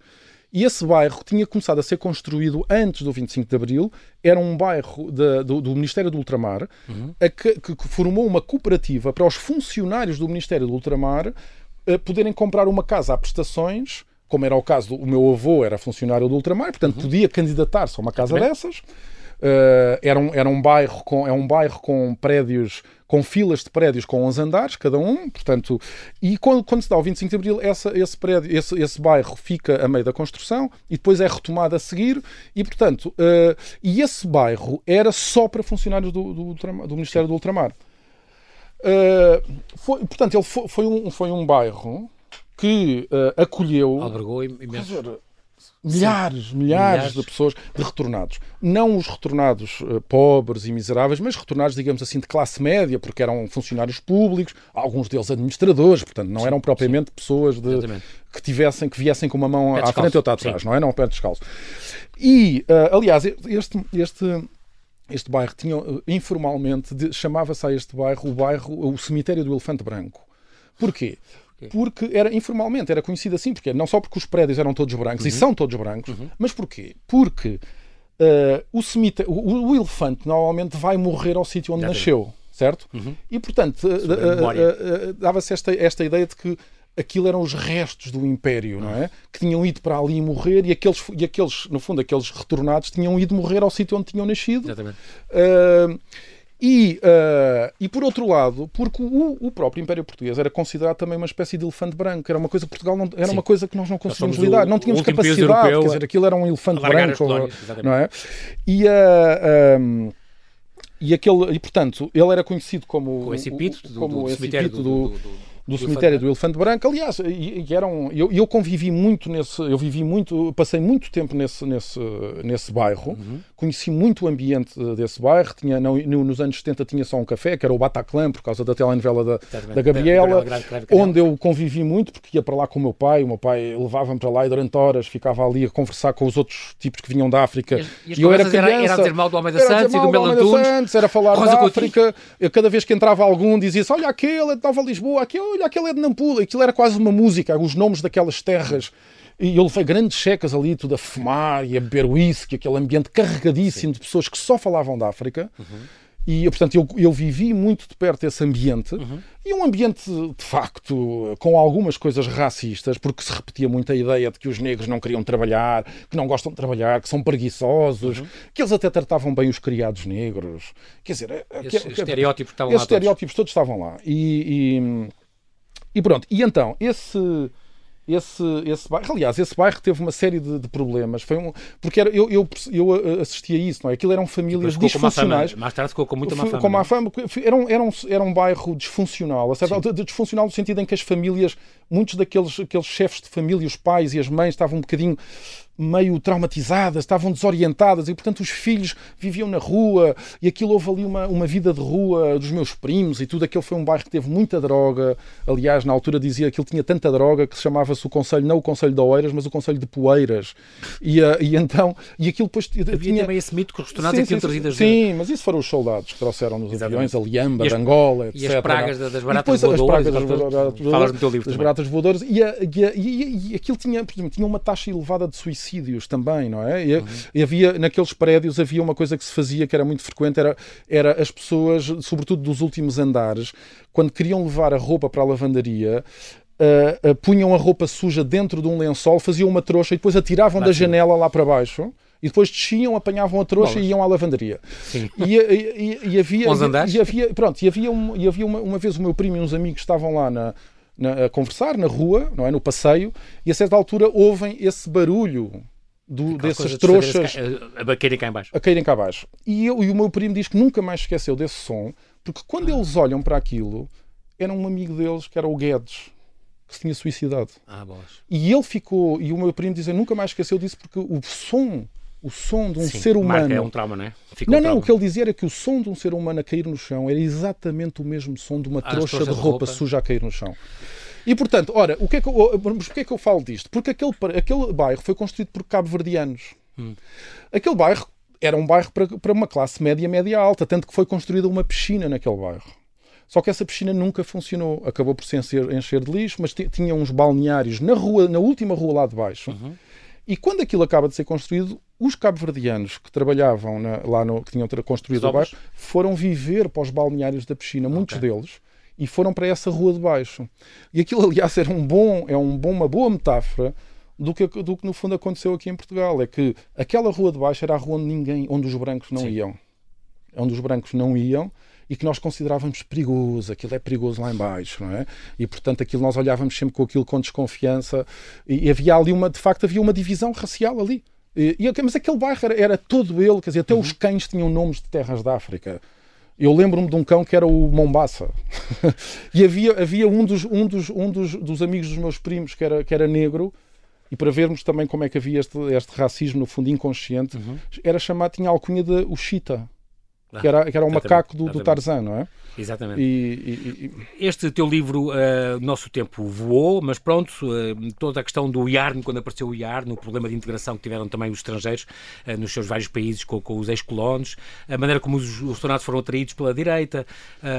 E esse bairro tinha começado a ser construído antes do 25 de Abril, era um bairro de, do, do, Ministério do Ultramar, uhum. que, que, formou uma cooperativa para os funcionários do Ministério do Ultramar uh, poderem comprar uma casa a prestações, como era o caso do o meu avô, era funcionário do Ultramar, portanto uhum. podia candidatar-se a uma casa dessas. Uh, era, um, era um bairro com, é um bairro com prédios com filas de prédios com 11 andares, cada um, portanto, e quando, quando se dá o 25 de Abril, essa, esse, prédio, esse, esse bairro fica a meio da construção e depois é retomado a seguir, e portanto, uh, e esse bairro era só para funcionários do, do, do Ministério do Ultramar. Uh, foi, portanto, ele foi, foi, um, foi um bairro que acolheu. Albergou imenso milhares, milhares, milhares, de pessoas, de retornados. Não os retornados uh, pobres e miseráveis, mas retornados, digamos assim, de classe média, porque eram funcionários públicos, alguns deles administradores, portanto, não sim, eram propriamente sim. pessoas de, que tivessem, que viessem com uma mão pé à frente e outra atrás, não é? Não, pé descalço. E, uh, aliás, este, este, este bairro tinha, uh, informalmente, chamava-se a este bairro o bairro, o cemitério do Elefante Branco. Porquê? Porque era informalmente, era conhecido assim, porque não só porque os prédios eram todos brancos, uhum. e são todos brancos, uhum. mas porquê? Porque uh, o, o, o, elefante normalmente vai morrer ao sítio onde Já nasceu, tem. certo? Uhum. E portanto, uh, uh, dava-se esta, esta ideia de que aquilo eram os restos do Império, não é? Que tinham ido para ali morrer e aqueles, e aqueles no fundo, aqueles retornados tinham ido morrer ao sítio onde tinham nascido. Exatamente. Uh, e, uh, e por outro lado, porque o, o, próprio Império Português era considerado também uma espécie de elefante branco, era uma coisa Portugal não, era Sim. uma coisa que nós não conseguimos lidar, não tínhamos capacidade, quer dizer, aquilo era um elefante branco, não é? E uh, ah, um, e aquele e portanto ele era conhecido como com esse epíteto do, como do, do, do, do do cemitério do Elefante Branco. Aliás, e, e eram, eu, eu convivi muito nesse, eu vivi muito, passei muito tempo nesse, nesse, nesse bairro, uhum. Conheci muito o ambiente desse bairro. Tinha, no, nos anos 70 tinha só um café, que era o Bataclan, por causa da telenovela da, da Gabriela, onde eu convivi muito, porque ia para lá com o meu pai. O meu pai levava-me para lá e durante horas ficava ali a conversar com os outros tipos que vinham da África. E, e eu era criança. Era, era dizer mal do Almeida Santos e do Melantunes. Era falar da África. Eu, cada vez que entrava algum dizia-se, olha aquele é de Nova Lisboa, aquele, olha aquele é de Nampula. Aquilo era quase uma música, os nomes daquelas terras. E eu levei grandes checas ali, tudo a fumar e a beber whisky, aquele ambiente carregadíssimo Sim. de pessoas que só falavam da África. Uhum. E, portanto, eu, eu vivi muito de perto esse ambiente. Uhum. E um ambiente, de facto, com algumas coisas racistas, porque se repetia muito a ideia de que os negros não queriam trabalhar, que não gostam de trabalhar, que são preguiçosos, uhum. que eles até tratavam bem os criados negros. Quer dizer, esses que, estereótipos estavam esses lá. estereótipos todos. todos estavam lá. E, e, e pronto. E então, esse esse, esse bairro. Aliás, esse bairro teve uma série de, de problemas. Foi um, porque era, eu, eu, eu assisti a isso, não é? Aquilo eram famílias disfuncionais. mais tarde ficou com muita má fama. Com má é? fama. Era um, era, um, era um bairro disfuncional. Certo? Disfuncional no sentido em que as famílias, muitos daqueles aqueles chefes de família, os pais e as mães, estavam um bocadinho meio traumatizadas, estavam desorientadas e, portanto, os filhos viviam na rua e aquilo houve ali uma, uma vida de rua dos meus primos e tudo. Aquele foi um bairro que teve muita droga. Aliás, na altura dizia que ele tinha tanta droga que se chamava-se o Conselho, não o Conselho de Oeiras, mas o Conselho de Poeiras. E, uh, e então, e aquilo depois. Havia tinha... também esse mito que os restaurantes sim, sim, trazidas. Sim, mas isso foram os soldados que trouxeram nos Exatamente. aviões, a Liamba, as, de Angola, etc. E as pragas das baratas voadoras. As pragas das, baratas, falas no teu livro. Das baratas voadoras. E, a, e, a, e, e aquilo tinha, por exemplo, tinha uma taxa elevada de suicídios também não é? E, uhum. e, havia, naqueles prédios havia uma coisa que se fazia que era muito frequente, era, era as pessoas, sobretudo dos últimos andares, quando queriam levar a roupa para a lavandaria, uh, uh, punham a roupa suja dentro de um lençol, faziam uma trouxa e depois atiravam da janela lá para baixo e depois desciam, apanhavam a trouxa Bolas. e iam à lavandaria. Sim. E, e, e, havia, e, e, havia, pronto, e havia, um, e havia uma, uma vez o meu primo e uns amigos estavam lá na, na, a conversar na rua, não é, no passeio, e a certa altura ouvem esse barulho do, dessas trouxas a, a caírem cá embaixo. A caírem cá abaixo. E, eu, e o meu primo diz que nunca mais esqueceu desse som, porque quando ah. eles olham para aquilo, era um amigo deles que era o Guedes, que se tinha suicidado. Ah, e ele ficou, e o meu primo diz, nunca mais esqueceu disso, porque o som o som de um Sim, ser humano. é um trauma, não é? Fica não, um não, o que ele dizia era que o som de um ser humano a cair no chão era exatamente o mesmo som de uma ah, trouxa de roupa, roupa, suja a cair no chão. E portanto, ora, o que é que eu, porquê é que eu falo disto? Porque aquele, aquele bairro foi construído por cabo-verdianos. Hum. Aquele bairro era um bairro para, para uma classe média, média alta, tanto que foi construída uma piscina naquele bairro. Só que essa piscina nunca funcionou. Acabou por se encher, encher de lixo, mas tinha uns balneários na rua, na última rua lá de baixo. Uhum. E quando aquilo acaba de ser construído, os cabo-verdianos que trabalhavam na, lá no que tinham construído o bairro foram viver para os balneários da piscina, muitos okay. deles e foram para essa rua de baixo. E aquilo, [LAUGHS] aliás, era um bom, é um bom, uma boa metáfora do que, do que no fundo aconteceu aqui em Portugal. É que aquela rua de baixo era a rua onde ninguém, onde os brancos não Sim. iam. Onde os brancos não iam e que nós considerávamos perigoso, aquilo é perigoso lá embaixo, não é? E portanto aquilo nós olhávamos sempre com aquilo com desconfiança e, e havia ali uma, de facto havia uma divisão racial ali. E, e, mas aquele bairro era, era, todo ele, quer dizer, até uhum. os cães tinham nomes de terras da África. Eu lembro-me de um cão que era o Mombasa. [LAUGHS] e havia, havia um, dos, um, dos, um dos, dos amigos dos meus primos que era, que era negro, e para vermos também como é que havia este, este racismo, no fundo, inconsciente, uhum. era chamado, tinha a alcunha de o Chita, que era, que era o macaco do, do Tarzan, não é? Exatamente. E, e, e... Este teu livro, uh, Nosso Tempo Voou, mas pronto, uh, toda a questão do IARN, quando apareceu o IARN, o problema de integração que tiveram também os estrangeiros uh, nos seus vários países com, com os ex-colonos, a maneira como os, os retornados foram atraídos pela direita,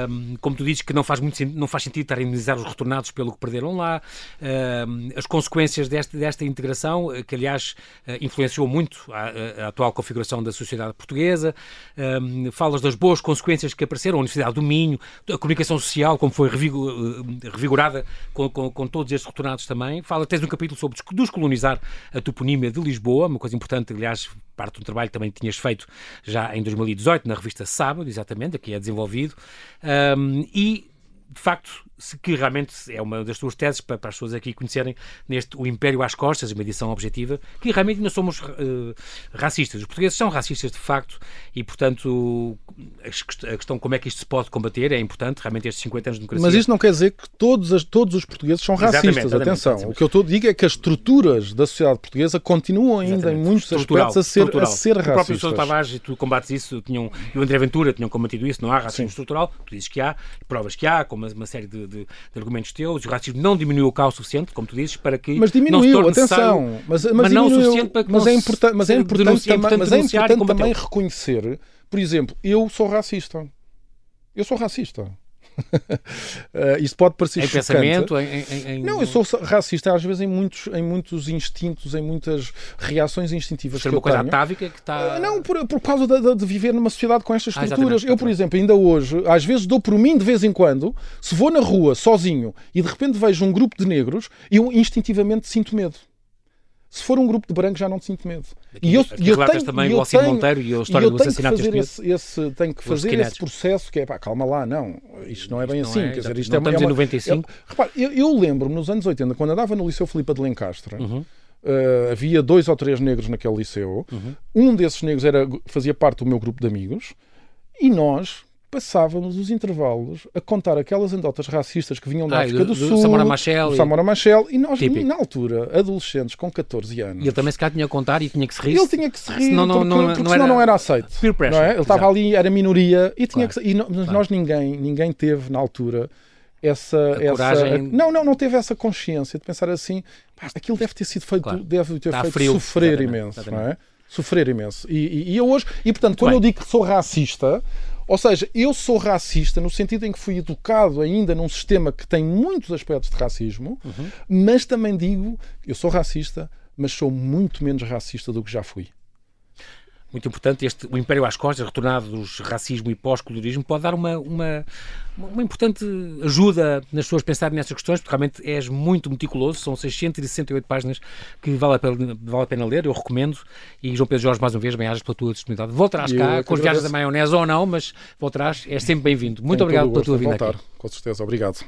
um, como tu dizes que não faz, muito, não faz sentido estar a indemnizar os retornados pelo que perderam lá, as consequências desta, desta integração, que aliás influenciou muito a, a, atual configuração da sociedade portuguesa, um, falas das boas consequências que apareceram, a Universidade do Minho, a comunicação social, como foi eh, revigorada com, com, com, todos estes retornados também. Fala, tens um capítulo sobre descolonizar a toponímia de Lisboa, uma coisa importante, aliás, parte de um trabalho que também tinhas feito já em 2018 na revista Sábado, exatamente, aqui é desenvolvido. Um, e de facto, que realmente é uma das tuas teses para, para, as pessoas aqui conhecerem neste O Império às Costas, uma edição objetiva, que realmente não somos uh, racistas. Os portugueses são racistas de facto e, portanto, a questão como é que isto se pode combater é importante, realmente estes 50 anos de democracia. Mas isto não quer dizer que todos, as, todos os portugueses são racistas, exatamente, atenção. Exatamente. O que eu estou a dizer é que as estruturas da sociedade portuguesa continuam ainda exatamente. em muitos aspectos a ser, a ser racistas. O próprio Sousa Tavares, e tu combates isso, tinham, e o André Ventura tinham combatido isso, não há racismo Sim. estrutural, tu dizes que há, provas que há, com uma, uma série de, de, de, argumentos teus, o racismo não diminuiu o caos suficiente, como tu dizes, para que mas diminuiu, não se atenção, mas, mas, mas não o suficiente para que mas é importante, mas é importante, também, mas é importante também reconhecer, por exemplo, eu sou racista. Eu sou racista [LAUGHS] uh, isso pode parecer em chocante. pensamento, em, em, Não, eu sou racista às vezes em muitos, em muitos instintos, em muitas reações instintivas. Ser uma coisa tenho. atávica que está. Uh, não, por, por causa de, de, viver numa sociedade com estas ah, estruturas. Ah, eu, por exemplo, ainda hoje, às vezes dou por mim de vez em quando, se vou na rua sozinho e de repente vejo um grupo de negros, eu instintivamente sinto medo. Se for um grupo de brancos, já não te sinto medo. Aqui, e eu, eu tenho, também o Alcino Monteiro e a história eu do assassinato que fazer esse, esse, Tenho que fazer esse processo que é, pá, calma lá, não, isto não é bem assim. É, quer dizer, isto não é, estamos é uma, em 95. Eu, repare, eu, eu lembro-me nos anos 80, quando andava no Liceu Filipe de Lencastre, uhum. uh, havia dois ou três negros naquele liceu. Uhum. Um desses negros era, fazia parte do meu grupo de amigos e nós, passávamos os intervalos a contar aquelas anedotas racistas que vinham da ah, África do, do, Sul, Samora Machel, do Samora Machel, e nós, típico. na altura, adolescentes com 14 anos. E ele também se calhar tinha a contar e tinha que se rir. Ele tinha que se rir, senão não, porque, não, porque não, senão era... não era aceito. Peer pressure. É? Ele estava ali, era minoria, e tinha claro. que e não, claro. nós ninguém, ninguém teve na altura essa, essa coragem... não, não, não teve essa consciência de pensar assim, aquilo deve ter sido feito, claro. deve ter Está feito frio, sofrer exatamente, imenso, exatamente. não é? Sofrer imenso. E, e, e eu hoje, e portanto, Muito quando bem. eu digo que sou racista, ou seja, eu sou racista no sentido em que fui educado ainda num sistema que tem muitos aspectos de racismo, uhum. mas também digo, eu sou racista, mas sou muito menos racista do que já fui muito importante, este, o Império às costas, retornado dos racismo e pós-colorismo, pode dar uma, uma, uma importante ajuda nas pessoas pensarem nessas questões, porque realmente és muito meticuloso, são 668 páginas que vale a pena, vale a pena ler, eu recomendo, e João Pedro Jorge, mais uma vez, bem-ajas pela tua disponibilidade. Voltarás cá, com as viagens da maionese ou não, mas voltarás, é sempre bem-vindo. Muito obrigado pela tua vinda voltar, aqui. Com certeza, obrigado.